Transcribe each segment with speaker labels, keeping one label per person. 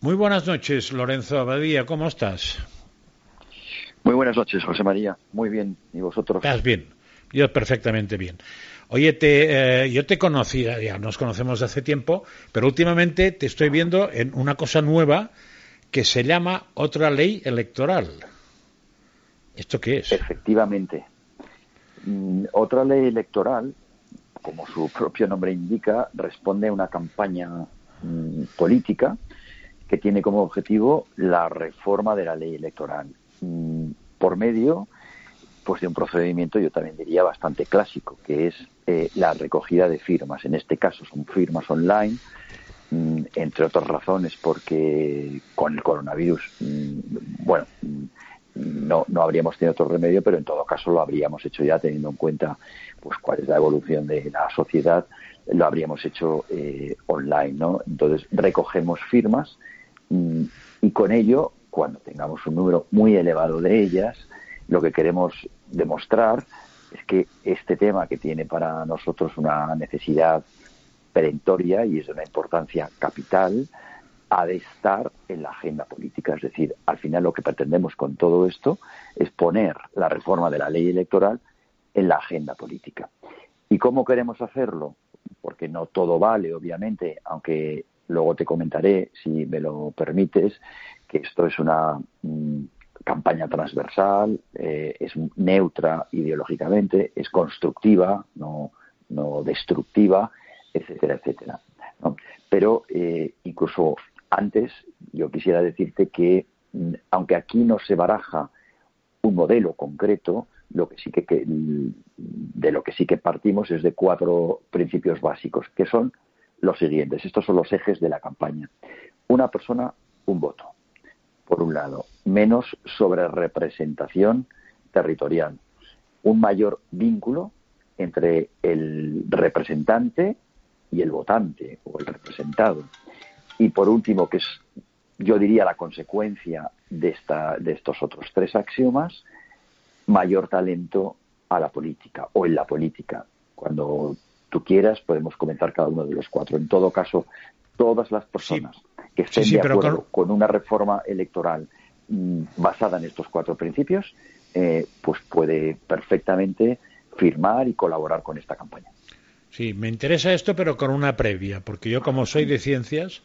Speaker 1: Muy buenas noches, Lorenzo Abadía, ¿cómo estás?
Speaker 2: Muy buenas noches, José María. Muy bien, ¿y vosotros?
Speaker 1: Estás bien, yo perfectamente bien. Oye, te, eh, yo te conocía, ya nos conocemos de hace tiempo, pero últimamente te estoy viendo en una cosa nueva que se llama otra ley electoral. ¿Esto qué es?
Speaker 2: Efectivamente. Mm, otra ley electoral, como su propio nombre indica, responde a una campaña mm, política que tiene como objetivo la reforma de la ley electoral. Mm, por medio pues de un procedimiento yo también diría bastante clásico que es eh, la recogida de firmas. En este caso son firmas online mm, entre otras razones porque con el coronavirus mm, bueno no, no habríamos tenido otro remedio pero en todo caso lo habríamos hecho ya teniendo en cuenta pues cuál es la evolución de la sociedad lo habríamos hecho eh, online no entonces recogemos firmas y con ello, cuando tengamos un número muy elevado de ellas, lo que queremos demostrar es que este tema que tiene para nosotros una necesidad perentoria y es de una importancia capital, ha de estar en la agenda política. Es decir, al final lo que pretendemos con todo esto es poner la reforma de la ley electoral en la agenda política. ¿Y cómo queremos hacerlo? Porque no todo vale, obviamente, aunque Luego te comentaré, si me lo permites, que esto es una mm, campaña transversal, eh, es neutra ideológicamente, es constructiva, no, no destructiva, etcétera, etcétera. Pero eh, incluso antes yo quisiera decirte que mm, aunque aquí no se baraja un modelo concreto, lo que sí que, de lo que sí que partimos es de cuatro principios básicos, que son los siguientes. Estos son los ejes de la campaña. Una persona, un voto. Por un lado, menos sobre representación territorial. Un mayor vínculo entre el representante y el votante o el representado. Y por último, que es, yo diría, la consecuencia de, esta, de estos otros tres axiomas, mayor talento a la política o en la política. Cuando tú quieras, podemos comenzar cada uno de los cuatro. En todo caso, todas las personas que estén de acuerdo con... una reforma electoral mm, basada en estos cuatro principios, eh, pues puede perfectamente firmar y colaborar con esta campaña.
Speaker 1: Sí, me interesa esto, pero con una previa, porque yo como soy de ciencias,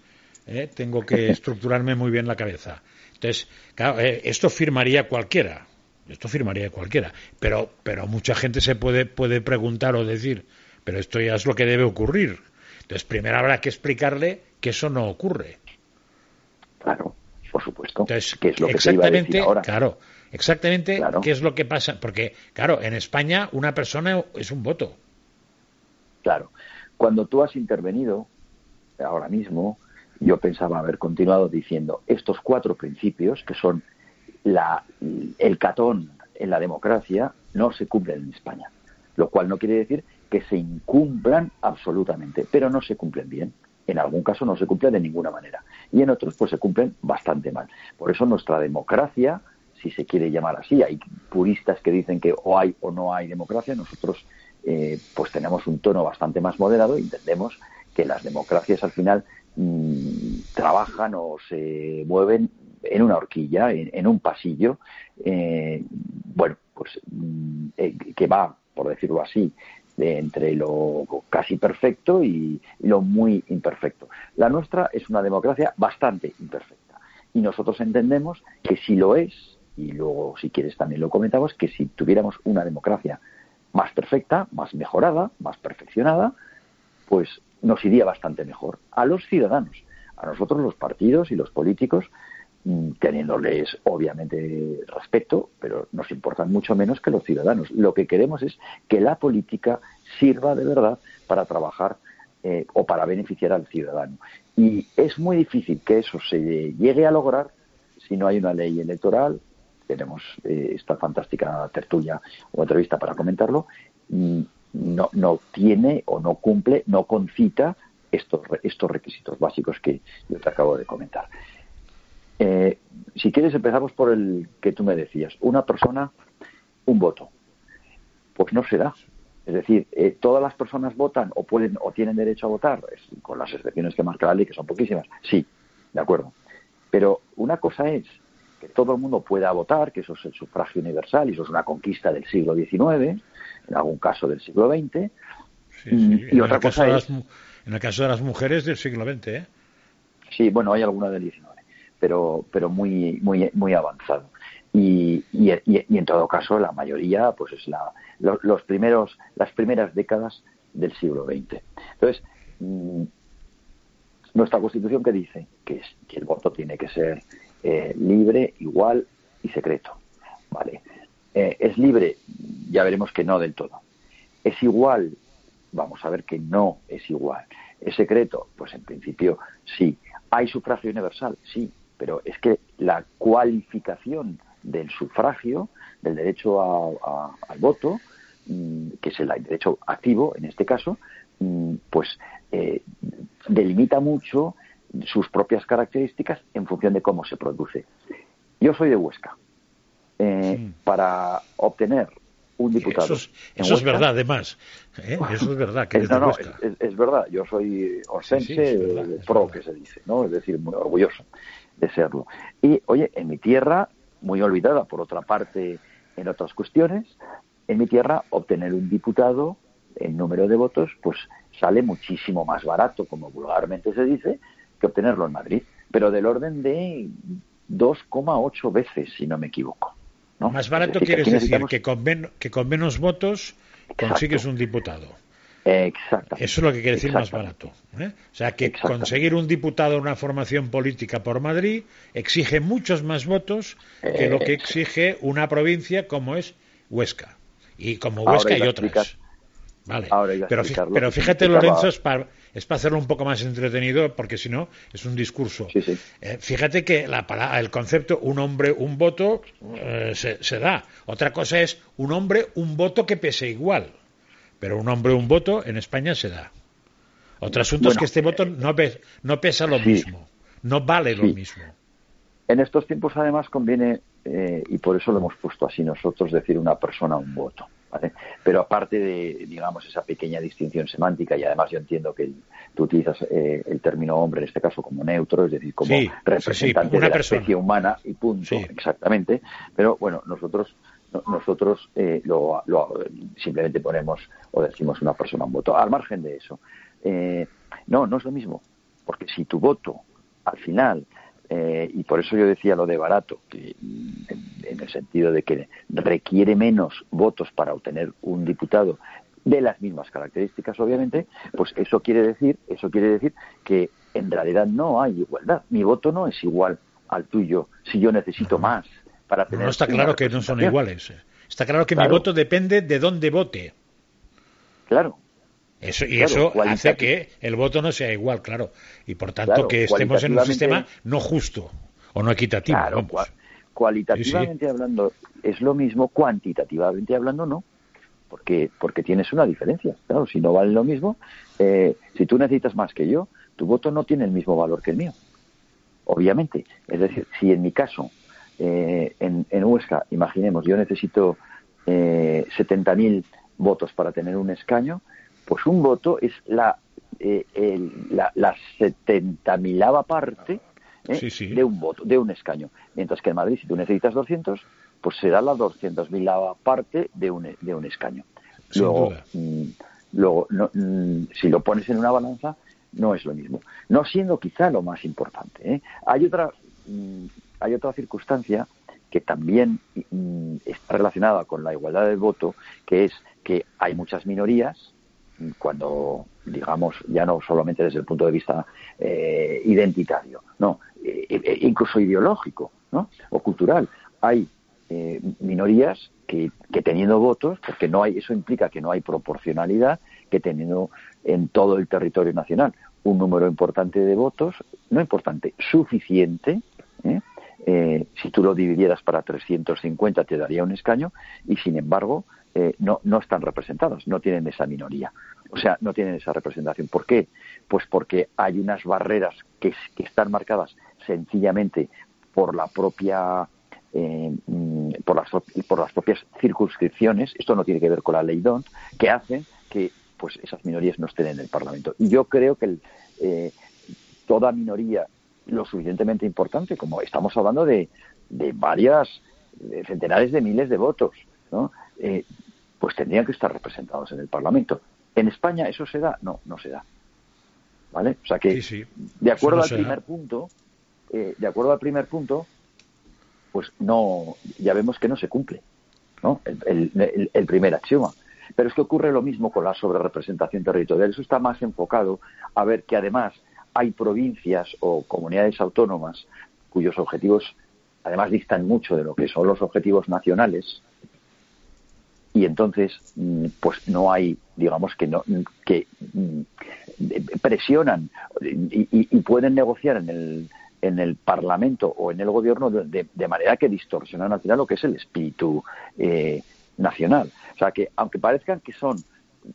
Speaker 1: eh, tengo que estructurarme muy bien la cabeza. Entonces, claro, eh, esto firmaría cualquiera, esto firmaría cualquiera, pero, pero mucha gente se puede, puede preguntar o decir, pero esto ya es lo que debe ocurrir. Entonces, primero habrá que explicarle que eso no ocurre.
Speaker 2: Claro, por supuesto.
Speaker 1: Entonces, ¿qué es lo que exactamente, ahora? claro, exactamente qué es lo que pasa, porque claro, en España una persona es un voto.
Speaker 2: Claro. Cuando tú has intervenido ahora mismo, yo pensaba haber continuado diciendo estos cuatro principios que son la, el catón en la democracia no se cumplen en España, lo cual no quiere decir que se incumplan absolutamente, pero no se cumplen bien. En algún caso no se cumplen de ninguna manera y en otros pues se cumplen bastante mal. Por eso nuestra democracia, si se quiere llamar así, hay puristas que dicen que o hay o no hay democracia, nosotros eh, pues tenemos un tono bastante más moderado y entendemos que las democracias al final mm, trabajan o se mueven en una horquilla, en, un pasillo, eh, bueno, pues mm, eh, que va, por decirlo así, entre lo casi perfecto y, lo muy imperfecto. La nuestra es una democracia bastante imperfecta y nosotros entendemos que si lo es, y luego si quieres también lo comentamos, que si tuviéramos una democracia más perfecta, más mejorada, más perfeccionada, pues nos iría bastante mejor a los ciudadanos. A nosotros los partidos y los políticos teniéndoles obviamente respeto, pero nos importan mucho menos que los ciudadanos. Lo que queremos es que la política sirva de verdad para trabajar eh, o para beneficiar al ciudadano. Y es muy difícil que eso se llegue a lograr si no hay una ley electoral. Tenemos eh, esta fantástica tertulia o entrevista para comentarlo. Y no, no tiene o no cumple, no concita estos, estos requisitos básicos que yo te acabo de comentar. Eh, si quieres, empezamos por el que tú me decías. Una persona, un voto. Pues no se da. Es decir, eh, todas las personas votan o pueden o tienen derecho a votar, con las excepciones que marca la ley, que son poquísimas. Sí, de acuerdo. Pero una cosa es que todo el mundo pueda votar, que eso es el sufragio universal y eso es una conquista del siglo XIX, en algún caso del siglo XX.
Speaker 1: y, otra cosa es... en el caso de las mujeres del siglo XX, ¿eh?
Speaker 2: Sí, bueno, hay alguna del XIX, pero, pero muy, muy, muy avanzado. Y, y, y, en todo caso, la mayoría, pues es la, los, primeros, las primeras décadas del siglo XX. Entonces, mm, nuestra Constitución que dice que, es, que el voto tiene que ser eh, libre, igual y secreto. ¿vale? Eh, es libre, ya veremos que no del todo. Es igual, vamos a ver que no es igual. Es secreto, pues en principio sí. ¿Hay sufragio universal? Sí, pero es que la cualificación del sufragio, del derecho al voto, mm, que es el derecho activo en este caso, mm, pues eh, delimita mucho sus propias características en función de cómo se produce. Yo soy de Huesca. Eh, para obtener un diputado.
Speaker 1: Eso es, verdad, además. ¿eh? Eso es verdad. Que
Speaker 2: es, Es, verdad. Yo soy osense pro, que se dice, ¿no? Es decir, muy orgulloso de serlo. Y, oye, en mi tierra, muy olvidada por otra parte en otras cuestiones, en mi tierra obtener un diputado en número de votos, pues sale muchísimo más barato, como vulgarmente se dice, que obtenerlo en Madrid, pero del orden de 2,8 veces, si no me equivoco.
Speaker 1: Más barato quiere decir que, con que con menos votos consigues un diputado.
Speaker 2: Exactamente.
Speaker 1: Eso es lo que quiere decir más barato. ¿eh? O sea, que conseguir un diputado en una formación política por Madrid exige muchos más votos que lo que eh, exige una provincia como es Huesca. Y como Huesca y otras. Vale. pero, pero fíjate, Lorenzo, es para, es para hacerlo un poco más entretenido, porque si no, es un discurso. Eh, fíjate que la, el concepto un hombre, un voto eh, se, da. Otra cosa es un hombre, un voto que pese igual. Pero un hombre, un voto en España se da. Otro asunto es que este voto no, no pesa lo mismo, no vale lo mismo.
Speaker 2: En estos tiempos, además, conviene, eh, y por eso lo hemos puesto así nosotros, decir una persona, un voto. Pero aparte de, digamos, esa pequeña distinción semántica, y además yo entiendo que tú utilizas eh, el término hombre en este caso como neutro, es decir, como representante de la especie humana y punto, exactamente. Pero bueno, nosotros nosotros eh, lo, simplemente ponemos o decimos una persona un voto. Al margen de eso, eh, no, no es lo mismo, porque si tu voto al final eh, y por eso yo decía lo de barato, que, en, el sentido de que requiere menos votos para obtener un diputado de las mismas características, obviamente, pues eso quiere decir, eso quiere decir que en realidad no hay igualdad. Mi voto no es igual al tuyo si yo necesito más para tener.
Speaker 1: No está claro que no son iguales. Está claro que mi voto depende de dónde vote.
Speaker 2: Claro,
Speaker 1: eso, y eso hace que el voto no sea igual, claro. Y por tanto que estemos en un sistema no justo o no equitativo.
Speaker 2: Claro, cualitativamente hablando es lo mismo, cuantitativamente hablando no. Porque, porque tienes una diferencia. Claro, si no vale lo mismo, eh, si tú necesitas más que yo, tu voto no tiene el mismo valor que el mío. Obviamente. Es decir, si en mi caso, eh, en, en Huesca, imaginemos, yo necesito eh, 70.000 votos para tener un escaño, pues un voto es la, eh, la, la milava parte eh, de un voto, de un escaño. Mientras que en Madrid, si tú necesitas 200, pues será la 200.000 parte de un, de un escaño. luego, mm, luego mm, si lo pones en una balanza, no es lo mismo. No siendo quizá lo más importante. ¿eh? Hay, otra, mm, hay otra circunstancia que también está relacionada con la igualdad del voto, que es que hay muchas minorías cuando digamos ya no solamente desde el punto de vista eh, identitario no eh, eh, incluso ideológico ¿no? o cultural hay minorías que, que, teniendo votos porque no hay eso implica que no hay proporcionalidad que teniendo en todo el territorio nacional un número importante de votos no importante suficiente si tú lo dividieras para 350 te daría un escaño y sin embargo eh, no, no están representados, no tienen esa minoría, o sea, no tienen esa representación. ¿Por qué? Pues porque hay unas barreras que, están marcadas sencillamente por la propia eh, mm, por, las, por las propias circunscripciones, esto no tiene que ver con la ley DONT, que hacen que pues esas minorías no estén en el Parlamento. Y yo creo que eh, toda minoría lo suficientemente importante, como estamos hablando de, de varias de centenares de miles de votos, ¿no? Eh, pues tendrían que estar representados en el Parlamento. ¿En España eso se da? No, no se da. ¿Vale? O sea que, de acuerdo al primer punto, eh, de acuerdo al primer punto, pues no, ya vemos que no se cumple, ¿no? El, el primer axioma. Pero es que ocurre lo mismo con la sobrerepresentación territorial. Eso está más enfocado a ver que además hay provincias o comunidades autónomas cuyos objetivos además distan mucho de lo que son los objetivos nacionales y entonces mm, pues no hay digamos que no que mm, presionan y, pueden negociar en el en el Parlamento o en el Gobierno de, manera que distorsionan al final lo que es el espíritu eh, nacional. O sea que aunque parezcan que son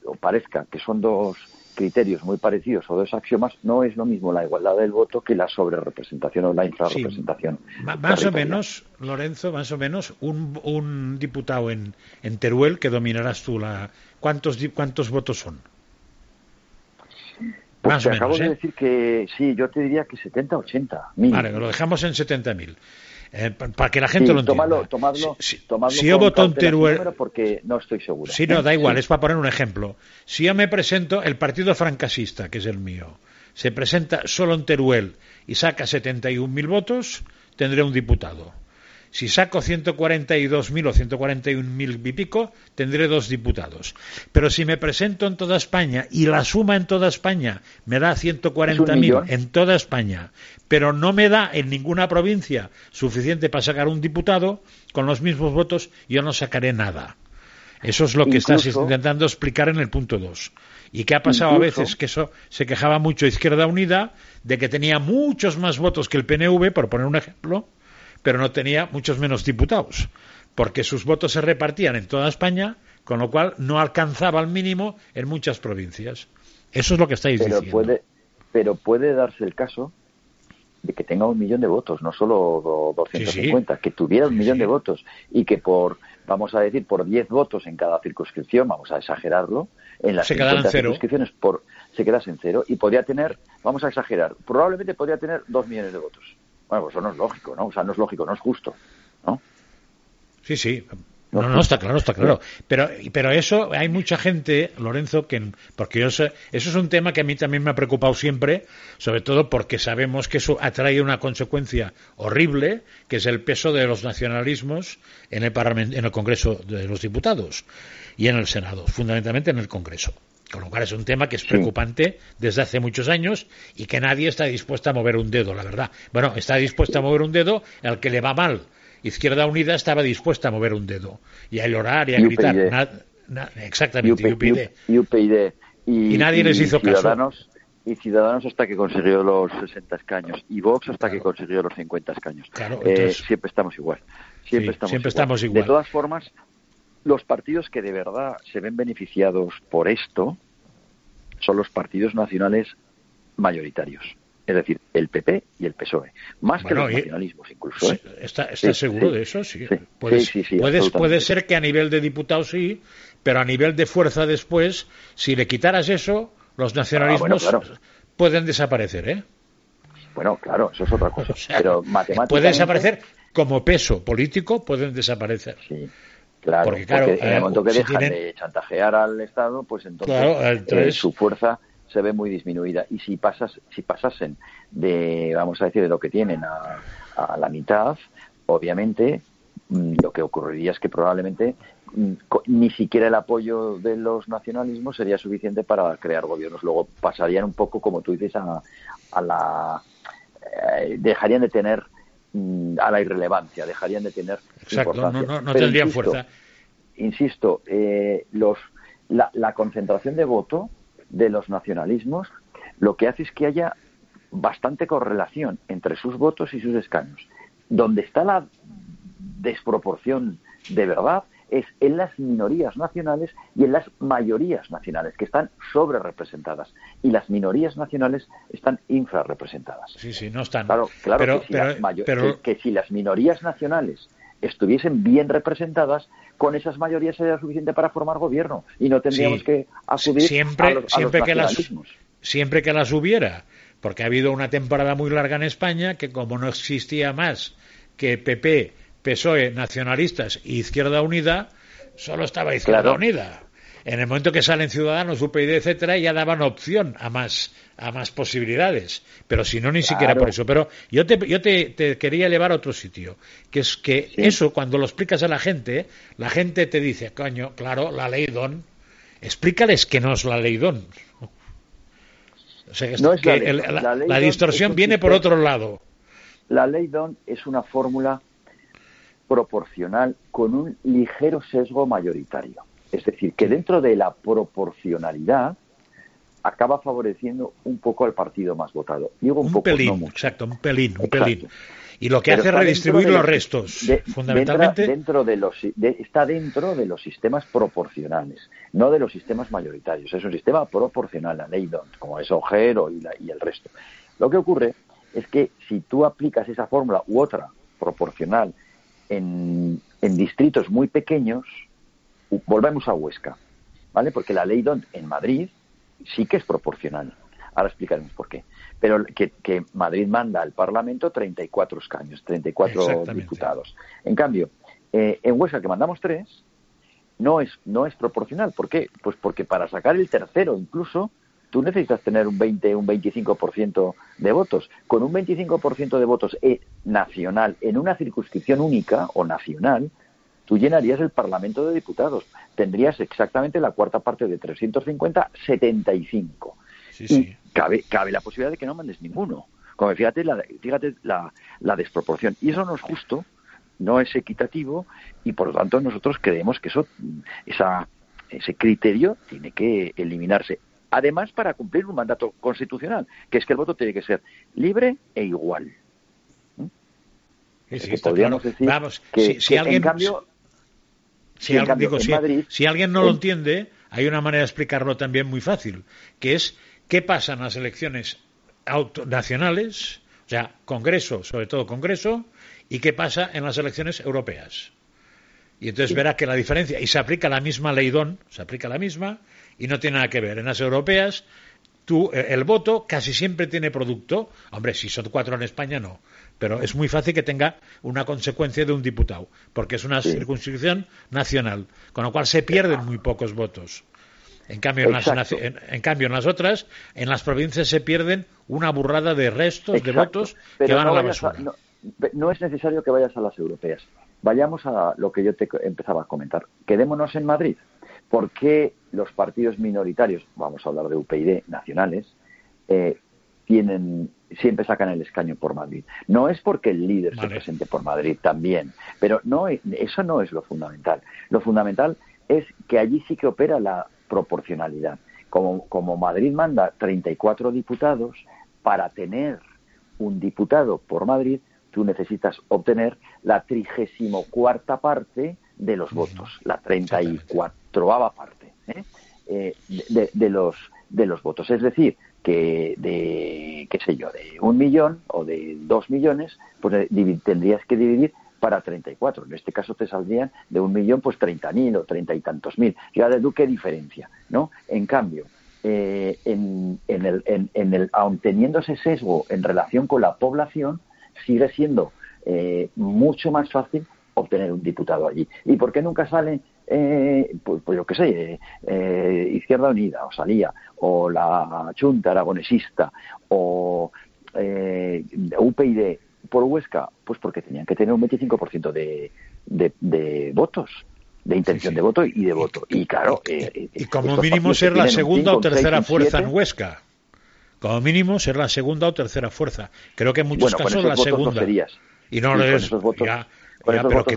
Speaker 2: o parezca que son dos criterios muy parecidos o dos axiomas, no es lo mismo la igualdad del voto que la sobrerepresentación o la infrarrepresentación.
Speaker 1: más o menos, Lorenzo, más o menos, un, diputado en, en, Teruel, que dominarás tú, la ¿cuántos, cuántos votos son?
Speaker 2: Pues más o menos, acabo de ¿eh? decir que sí, yo te diría que 70, 80. Mil.
Speaker 1: Vale, lo dejamos en 70.000. Eh, para que la gente lo entienda.
Speaker 2: Tomadlo, si,
Speaker 1: yo voto en.
Speaker 2: Porque no estoy seguro.
Speaker 1: Sí, no, da igual, es para poner un ejemplo. Si yo me presento, el Partido Francasista, que es el mío, se presenta solo en Teruel y saca 71.000 votos, tendré un diputado. Si saco 142.000 o 141.000 y pico, tendré dos diputados. Pero si me presento en toda España y la suma en toda España me da 140.000 en toda España, pero no me da en ninguna provincia suficiente para sacar un diputado, con los mismos votos yo no sacaré nada. Eso es lo que estás intentando explicar en el punto 2. ¿Y qué ha pasado a veces? Que eso se quejaba mucho Izquierda Unida de que tenía muchos más votos que el PNV, por poner un ejemplo, pero no tenía muchos menos diputados, porque sus votos se repartían en toda España, con lo cual no alcanzaba al mínimo en muchas provincias. Eso es lo que estáis
Speaker 2: pero
Speaker 1: diciendo.
Speaker 2: Puede, pero puede darse el caso de que tenga un millón de votos, no solo 250, que tuviera un millón de votos y que por, vamos a decir, por 10 votos en cada circunscripción, vamos a exagerarlo, en las
Speaker 1: se
Speaker 2: circunscripciones por, se quedas en cero y podría tener, vamos a exagerar, probablemente podría tener dos millones de votos. Bueno, pues eso no es lógico, ¿no? O sea, no es lógico, no es justo, ¿no?
Speaker 1: Sí, sí. No, no, está claro, está claro. Pero, pero eso, hay mucha gente, Lorenzo, que, porque yo sé, eso es un tema que a mí también me ha preocupado siempre, sobre todo porque sabemos que eso atrae una consecuencia horrible, que es el peso de los nacionalismos en el, en el Congreso de los Diputados y en el Senado, fundamentalmente en el Congreso. Con lo cual es un tema que es preocupante desde hace muchos años y que nadie está dispuesto a mover un dedo, la verdad. Bueno, está dispuesto a mover un dedo al que le va mal. Izquierda Unida estaba dispuesta a mover un dedo y a llorar y a gritar. exactamente,
Speaker 2: UPyD.
Speaker 1: Y, nadie les hizo
Speaker 2: caso.
Speaker 1: Y
Speaker 2: Ciudadanos hasta que consiguió los 60 escaños. Y Vox hasta que consiguió los 50 escaños.
Speaker 1: Claro, eh,
Speaker 2: siempre estamos igual. Siempre, estamos,
Speaker 1: siempre estamos igual.
Speaker 2: De todas formas, los partidos que de verdad se ven beneficiados por esto son los partidos nacionales mayoritarios. Es decir, el PP y el PSOE. Más que los nacionalismos, incluso. ¿eh?
Speaker 1: ¿Está, seguro de eso? Sí. puede ser que a nivel de diputados sí, pero a nivel de fuerza después, si le quitaras eso, los nacionalismos ah, pueden desaparecer, ¿eh?
Speaker 2: Bueno, claro, eso es otra cosa. pero matemáticamente...
Speaker 1: Puede desaparecer como peso político, pueden desaparecer.
Speaker 2: Sí. Claro, porque, en el eh, momento que dejan de chantajear al Estado, pues entonces, eh, su fuerza se ve muy disminuida. Y si pasas, si pasasen de, vamos a decir, de lo que tienen a, la mitad, obviamente mm, lo que ocurriría es que probablemente mm, ni siquiera el apoyo de los nacionalismos sería suficiente para crear gobiernos. Luego pasarían un poco, como tú dices, a, a la eh, dejarían de tener a la irrelevancia, dejarían de tener
Speaker 1: Exacto, no, no, tendrían fuerza.
Speaker 2: Insisto, eh, los, la, concentración de voto de los nacionalismos lo que hace es que haya bastante correlación entre sus votos y sus escaños. Donde está la desproporción de verdad es en las minorías nacionales y en las mayorías nacionales, que están sobre representadas. Y las minorías nacionales están infrarrepresentadas.
Speaker 1: Sí, sí, no están.
Speaker 2: Claro, claro que, si las minorías nacionales estuviesen bien representadas, con esas mayorías sería suficiente para formar gobierno y no tendríamos que acudir
Speaker 1: siempre,
Speaker 2: a los,
Speaker 1: siempre que las siempre que las hubiera porque ha habido una temporada muy larga en España que como no existía más que PP, PSOE, nacionalistas y Izquierda Unida, solo estaba Izquierda Unida. En el momento que salen Ciudadanos, UPyD, etcétera, ya daban opción a más a más posibilidades. Pero si no, ni siquiera por eso. Pero yo te, yo te, quería llevar a otro sitio, que es que eso, cuando lo explicas a la gente, la gente te dice, coño, claro, la ley Don, explícales que no es la ley Don. O sea, que la, distorsión viene por otro lado.
Speaker 2: La ley Don es una fórmula proporcional con un ligero sesgo mayoritario. Es decir, que dentro de la proporcionalidad acaba favoreciendo un poco al partido más votado.
Speaker 1: un pelín, exacto, un pelín, un pelín. Y lo que hace es redistribuir los, restos, fundamentalmente.
Speaker 2: Dentro de los, está dentro de los sistemas proporcionales, no de los sistemas mayoritarios. Es un sistema proporcional, la ley como es Ojero y, y el resto. Lo que ocurre es que si tú aplicas esa fórmula u otra proporcional en, en distritos muy pequeños, volvemos a Huesca, ¿vale? Porque la ley DONT en Madrid sí que es proporcional. Ahora explicaremos por qué. Pero que, Madrid manda al Parlamento 34 escaños, 34 diputados. En cambio, eh, en Huesca, que mandamos tres, no es, no es proporcional. ¿Por qué? Pues porque para sacar el tercero, incluso, tú necesitas tener un 20, un 25% de votos. Con un 25% de votos eh, nacional en una circunscripción única o nacional, tú llenarías el Parlamento de Diputados. Tendrías exactamente la cuarta parte de 350, 75. Sí, y cabe, cabe la posibilidad de que no mandes ninguno. Como fíjate, la, fíjate la, la desproporción. Y eso no es justo, no es equitativo, y por lo tanto nosotros creemos que eso, esa, ese criterio tiene que eliminarse. Además, para cumplir un mandato constitucional, que es que el voto tiene que ser libre e igual.
Speaker 1: podríamos decir Vamos, que, si, alguien, en cambio si, alguien, no lo entiende, hay una manera de explicarlo también muy fácil, que es qué pasa en las elecciones nacionales, o sea, Congreso, sobre todo Congreso, y qué pasa en las elecciones europeas. Y entonces verá que la diferencia, y se aplica la misma ley DON, se aplica la misma, y no tiene nada que ver. En las europeas, tú, eh, el voto casi siempre tiene producto. Hombre, si son cuatro en España, no pero es muy fácil que tenga una consecuencia de un diputado, porque es una circunscripción nacional, con lo cual se pierden muy pocos votos. En cambio, en las, en, cambio, en las otras, en las provincias se pierden una burrada de restos de votos que van a la basura.
Speaker 2: no, es necesario que vayas a las europeas. Vayamos a lo que yo te empezaba a comentar. Quedémonos en Madrid. ¿Por qué los partidos minoritarios, vamos a hablar de UPyD, nacionales, eh, tienen siempre sacan el escaño por Madrid. No es porque el líder se presente por Madrid también, pero no eso no es lo fundamental. Lo fundamental es que allí sí que opera la proporcionalidad. Como, como Madrid manda 34 diputados, para tener un diputado por Madrid, tú necesitas obtener la trigésimo cuarta parte de los votos, la 34 parte ¿eh? Eh, de, de, los de los votos. Es decir, que de, qué sé yo, de un millón o de dos millones, pues eh, tendrías que dividir para 34. En este caso te saldrían de un millón, pues 30.000 o treinta y tantos mil. Tú qué diferencia, ¿no? En cambio, eh, en, en, el, en, el, aun teniendo ese sesgo en relación con la población, sigue siendo eh, mucho más fácil obtener un diputado allí. ¿Y por qué nunca salen eh, pues, pues, yo qué sé, eh, Izquierda Unida, o salía, o la Junta Aragonesista, o eh, UPyD por Huesca, pues porque tenían que tener un 25% de, de, de votos de intención de voto y de voto. Y claro,
Speaker 1: y, eh, como mínimo ser la segunda o tercera fuerza en Huesca. Como mínimo ser la segunda o tercera fuerza. Creo que en muchos casos la segunda.
Speaker 2: y no
Speaker 1: es, ya, pero que.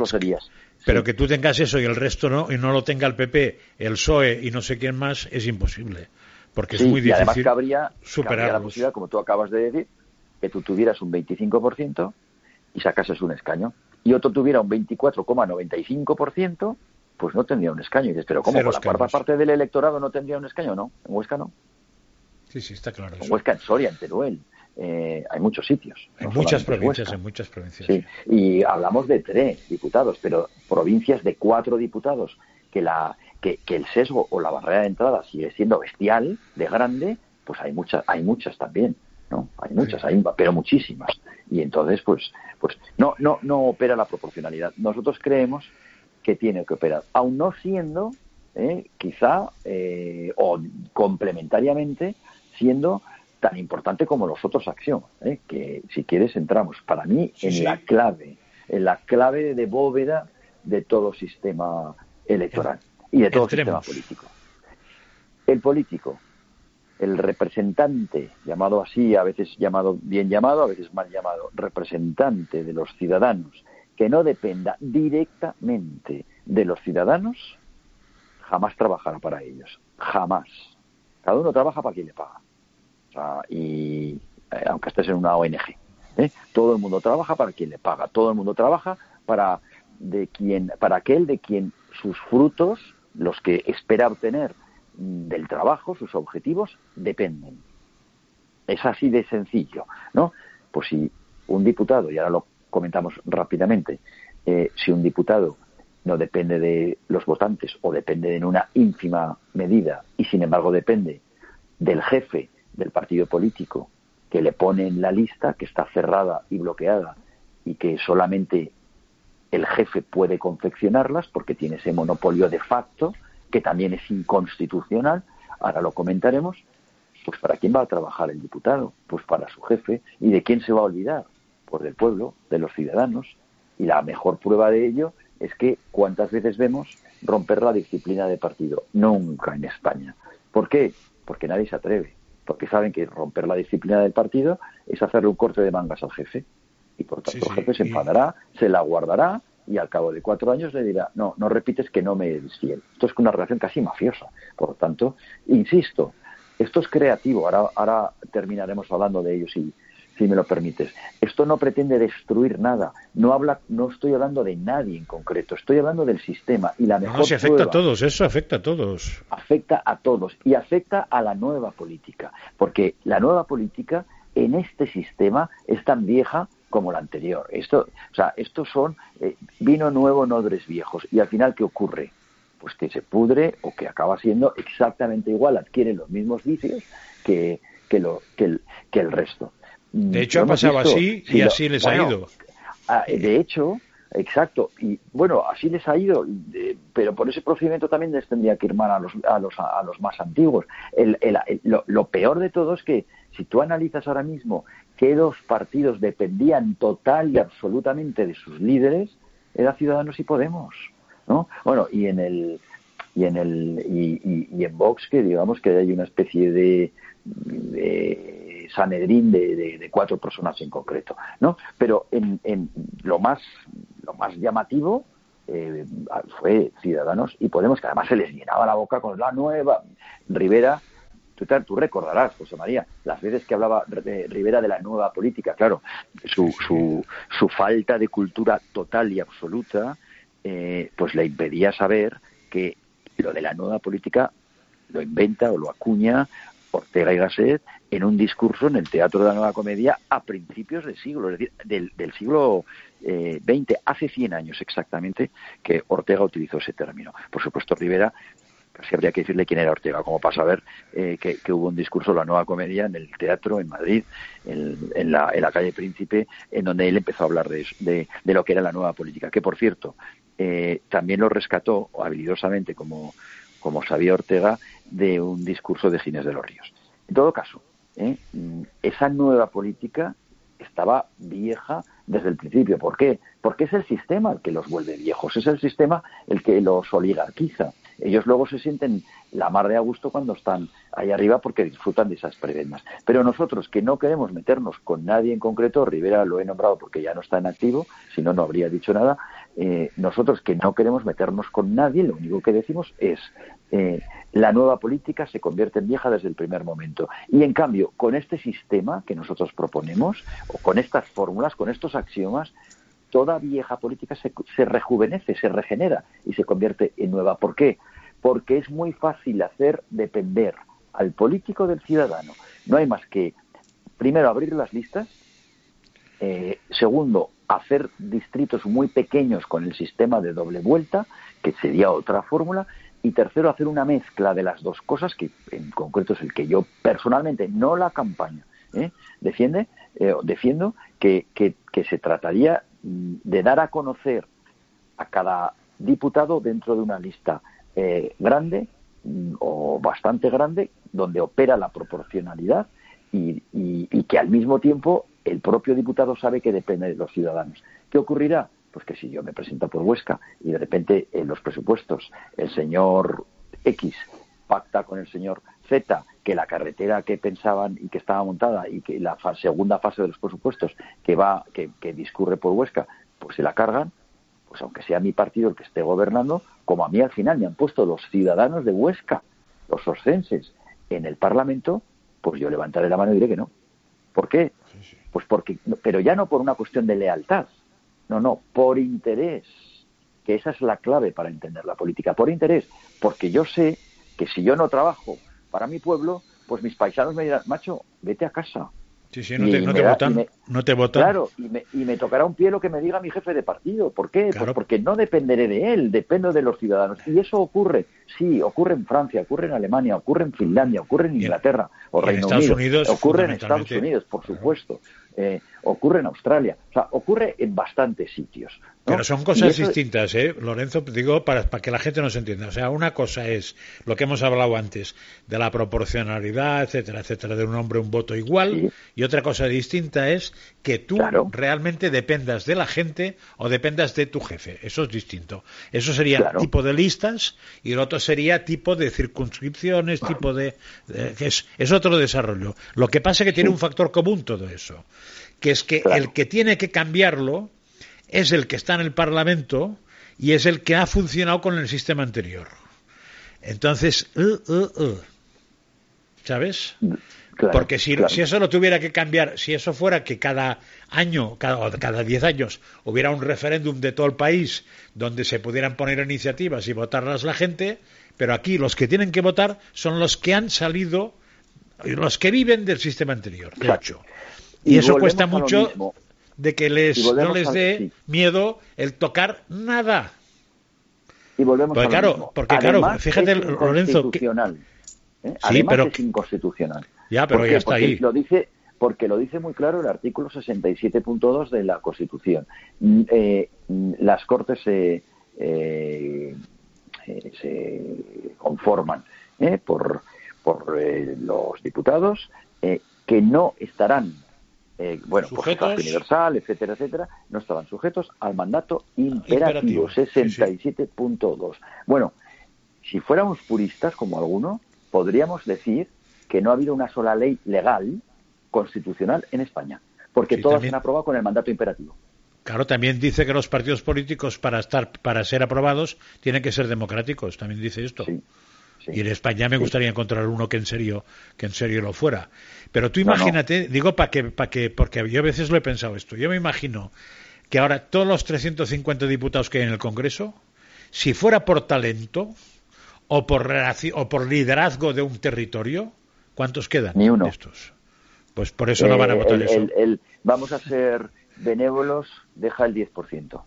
Speaker 1: Pero que tú tengas eso y el resto no, y no lo tenga el PP, el PSOE y no sé quién más, es imposible. Porque es muy difícil. Y además
Speaker 2: cabría, cabría la posibilidad, como tú acabas de decir, que tú tuvieras un 25% y sacases un escaño. Y otro tuviera un 24,95%, pues no tendría un escaño. Y dices, pero ¿cómo? ¿Con la cuarta parte del electorado no tendría un escaño? No, en Huesca no.
Speaker 1: Sí, sí, está claro.
Speaker 2: En Huesca, en Soria, en Teruel, eh, hay muchos sitios.
Speaker 1: En muchas provincias, en muchas provincias.
Speaker 2: Sí. Y hablamos de tres diputados, pero provincias de cuatro diputados, que, la, que, el sesgo o la barrera de entrada sigue siendo bestial, de grande, pues hay muchas, hay muchas también. ¿no? Hay muchas, hay, pero muchísimas. Y entonces, pues, pues no, no, no opera la proporcionalidad. Nosotros creemos que tiene que operar, aun no siendo, eh, quizá, eh, o complementariamente, siendo tan importante como los otros acciones, ¿eh? que si quieres entramos para mí en la clave, en la clave de bóveda de todo sistema electoral y de todo sistema político. El político, el representante, llamado así, a veces llamado bien llamado, a veces mal llamado, representante de los ciudadanos, que no dependa directamente de los ciudadanos, jamás trabajará para ellos. Jamás. Cada uno trabaja para quien le paga y eh, aunque estés en una ONG, ¿eh? todo el mundo trabaja para quien le paga, todo el mundo trabaja para de quien, para aquel de quien sus frutos, los que espera obtener del trabajo, sus objetivos, dependen. Es así de sencillo, ¿no? Pues si un diputado, y ahora lo comentamos rápidamente, eh, si un diputado no depende de los votantes o depende en una ínfima medida y sin embargo depende del jefe del partido político que le pone en la lista, que está cerrada y bloqueada y que solamente el jefe puede confeccionarlas porque tiene ese monopolio de facto, que también es inconstitucional, ahora lo comentaremos, pues ¿para quién va a trabajar el diputado? Pues para su jefe. ¿Y de quién se va a olvidar? Pues del pueblo, de los ciudadanos. Y la mejor prueba de ello es que cuántas veces vemos romper la disciplina de partido. Nunca en España. ¿Por qué? Porque nadie se atreve porque saben que romper la disciplina del partido es hacerle un corte de mangas al jefe. Y por tanto el jefe se enfadará, se la guardará y al cabo de cuatro años le dirá, no, no repites que no me eres fiel. Esto es una relación casi mafiosa. Por lo tanto, insisto, esto es creativo. Ahora, ahora terminaremos hablando de ello si, si me lo permites. Esto no pretende destruir nada. No habla, no estoy hablando de nadie en concreto. Estoy hablando del sistema y la mejor. No,
Speaker 1: si afecta a todos. Eso afecta a todos.
Speaker 2: Afecta a todos y afecta a la nueva política, porque la nueva política en este sistema es tan vieja como la anterior. Esto, o sea, estos son eh, vino nuevo odres viejos. Y al final, ¿qué ocurre? Pues que se pudre o que acaba siendo exactamente igual, adquiere los mismos vicios que, que, lo, que, el, que el resto.
Speaker 1: De hecho, ha pasado así y así les ha ido.
Speaker 2: De hecho, exacto. Y bueno, así les ha ido, pero por ese procedimiento también les tendría que ir mal a los, a los, a los más antiguos. lo, peor de todo es que si tú analizas ahora mismo que dos partidos dependían total y absolutamente de sus líderes, era Ciudadanos y Podemos. ¿no? Bueno, y en el y en el y, y en Vox que digamos que hay una especie de Sanedrín de, cuatro personas en concreto, ¿no? Pero en, lo más lo más llamativo eh, fue Ciudadanos y Podemos, que además se les llenaba la boca con la nueva Rivera. Tú, tú recordarás, José María, las veces que hablaba Rivera de la nueva política, claro, su, su, su falta de cultura total y absoluta, eh, pues le impedía saber que lo de la nueva política lo inventa o lo acuña Ortega y Gasset en un discurso en el Teatro de la Nueva Comedia a principios del siglo, es decir, del, siglo XX, eh, hace 100 años exactamente que Ortega utilizó ese término. Por supuesto, Rivera, casi habría que decirle quién era Ortega, como pasa a ver eh, que, hubo un discurso de la Nueva Comedia en el teatro en Madrid, en, la, calle Príncipe, en donde él empezó a hablar de, de, lo que era la nueva política, que por cierto, eh, también lo rescató habilidosamente como, como sabía Ortega de un discurso de Ginés de los Ríos. En todo caso, ¿eh? esa nueva política estaba vieja desde el principio. ¿Por qué? Porque es el sistema el que los vuelve viejos, es el sistema el que los oligarquiza. Ellos luego se sienten la mar de a gusto cuando están ahí arriba porque disfrutan de esas prebendas. Pero nosotros que no queremos meternos con nadie en concreto, Rivera lo he nombrado porque ya no está en activo, si no, no habría dicho nada, eh, nosotros que no queremos meternos con nadie, lo único que decimos es eh, la nueva política se convierte en vieja desde el primer momento. Y en cambio, con este sistema que nosotros proponemos, o con estas fórmulas, con estos axiomas, toda vieja política se, se rejuvenece, se regenera y se convierte en nueva. ¿Por qué? Porque es muy fácil hacer depender al político del ciudadano. No hay más que, primero, abrir las listas, eh, segundo, hacer distritos muy pequeños con el sistema de doble vuelta, que sería otra fórmula, y tercero, hacer una mezcla de las dos cosas, que en concreto es el que yo personalmente, no la campaña, ¿eh? defiende, eh, defiendo que, se trataría de dar a conocer a cada diputado dentro de una lista eh, grande mm, o bastante grande donde opera la proporcionalidad y, y, que al mismo tiempo el propio diputado sabe que depende de los ciudadanos. ¿Qué ocurrirá? Pues que si yo me presento por Huesca y de repente en los presupuestos el señor X pacta con el señor Z que la carretera que pensaban y que estaba montada y que la segunda fase de los presupuestos que va que, discurre por Huesca pues se la cargan pues aunque sea mi partido el que esté gobernando como a mí al final me han puesto los ciudadanos de Huesca los oscenses en el Parlamento pues yo levantaré la mano y diré que no ¿por qué? pues porque pero ya no por una cuestión de lealtad no no por interés que esa es la clave para entender la política por interés porque yo sé que si yo no trabajo para mi pueblo, pues mis paisanos me dirán, macho, vete a casa.
Speaker 1: Sí, sí, no te, no te votan, no te votan.
Speaker 2: Claro, y me, y me, tocará un pie lo que me diga mi jefe de partido. ¿Por qué? Pues porque no dependeré de él, dependo de los ciudadanos. Y eso ocurre, sí, ocurre en Francia, ocurre en Alemania, ocurre en Finlandia, ocurre en Inglaterra o Reino Unido, ocurre en Estados Unidos, por supuesto. Eh, ocurre en Australia, o sea, ocurre en bastantes sitios.
Speaker 1: Pero son cosas distintas, ¿eh? Lorenzo, digo, para, para, que la gente nos entienda. O sea, una cosa es lo que hemos hablado antes, de la proporcionalidad, etcétera, etcétera, de un hombre, un voto igual, y otra cosa distinta es que tú realmente dependas de la gente o dependas de tu jefe. Eso es distinto. Eso sería tipo de listas y el otro sería tipo de circunscripciones, tipo de... es, es, otro desarrollo. Lo que pasa es que tiene un factor común todo eso que es que el que tiene que cambiarlo es el que está en el Parlamento y es el que ha funcionado con el sistema anterior. Entonces, uh, uh, uh. ¿sabes? Porque si, si, eso lo tuviera que cambiar, si eso fuera que cada año, cada, cada diez años, hubiera un referéndum de todo el país donde se pudieran poner iniciativas y votarlas la gente, pero aquí los que tienen que votar son los que han salido, los que viven del sistema anterior, de hecho. Y, eso cuesta mucho de que les, no les dé miedo el tocar nada.
Speaker 2: Y volvemos
Speaker 1: porque, claro, Porque claro, fíjate, Lorenzo.
Speaker 2: Que... ¿eh? Sí, pero... es inconstitucional.
Speaker 1: Ya, pero ya está ahí.
Speaker 2: Lo dice, porque lo dice muy claro el artículo 67.2 de la Constitución. Mm, eh, mm, las Cortes se, eh, se conforman por, por los diputados que no estarán eh, bueno, por pues universal, etcétera, etcétera, no estaban sujetos al mandato imperativo, 67.2. Bueno, si fuéramos puristas como alguno, podríamos decir que no ha habido una sola ley legal constitucional en España, porque todas se han aprobado con el mandato imperativo.
Speaker 1: Claro, también dice que los partidos políticos para estar para ser aprobados tienen que ser democráticos, también dice esto. Y en España me gustaría encontrar uno que en serio que en serio lo fuera. Pero tú imagínate, digo para que para que porque yo a veces lo he pensado esto. Yo me imagino que ahora todos los 350 diputados que hay en el Congreso, si fuera por talento o por o por liderazgo de un territorio, ¿cuántos quedan?
Speaker 2: Ni uno.
Speaker 1: Estos. Pues por eso no van a votar eso.
Speaker 2: vamos a ser benévolos, deja el 10%.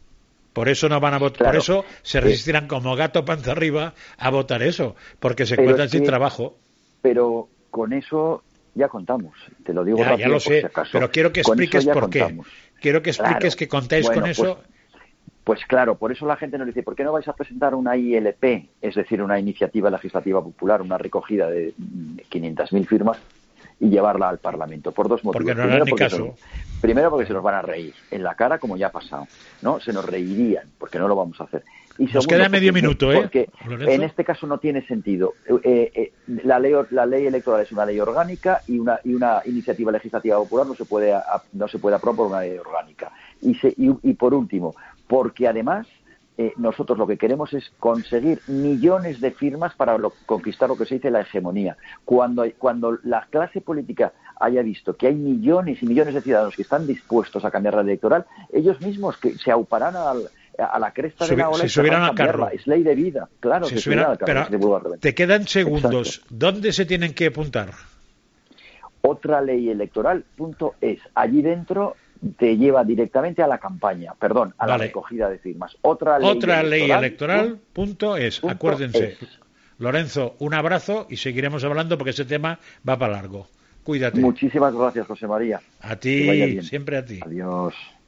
Speaker 1: Por eso no van a votar, por eso se resistirán como gato panza arriba a votar eso, porque se encuentran sin trabajo.
Speaker 2: Pero con eso ya contamos, te lo digo ya,
Speaker 1: ya lo sé, pero quiero que expliques por qué. Quiero que expliques que contáis con eso.
Speaker 2: Pues, pues, claro, por eso la gente nos dice, ¿por qué no vais a presentar una ILP, es decir, una iniciativa legislativa popular, una recogida de 500.000 firmas y llevarla al Parlamento por dos motivos.
Speaker 1: Porque no primero, porque caso.
Speaker 2: primero porque se nos van a reír en la cara como ya ha pasado, ¿no? Se nos reirían porque no lo vamos a hacer.
Speaker 1: Y nos queda medio minuto, ¿eh?
Speaker 2: Porque en este caso no tiene sentido. Eh, eh, la, ley, la ley electoral es una ley orgánica y una, y una iniciativa legislativa popular no se puede, no se puede aprobar por una ley orgánica. Y, y por último, porque además eh, nosotros lo que queremos es conseguir millones de firmas para conquistar lo que se dice la hegemonía. Cuando, cuando la clase política haya visto que hay millones y millones de ciudadanos que están dispuestos a cambiar la electoral, ellos mismos que se auparán a la cresta de la ola
Speaker 1: si al carro.
Speaker 2: Es ley de vida, claro.
Speaker 1: Si te quedan segundos. ¿Dónde se tienen que apuntar?
Speaker 2: Otra ley electoral, punto es. Allí dentro te lleva directamente a la campaña, perdón, a la recogida de firmas. Otra ley
Speaker 1: Otra ley electoral, punto es, acuérdense. Lorenzo, un abrazo y seguiremos hablando porque ese tema va para largo. Cuídate.
Speaker 2: Muchísimas gracias, José María.
Speaker 1: A ti, siempre a ti.
Speaker 2: Adiós.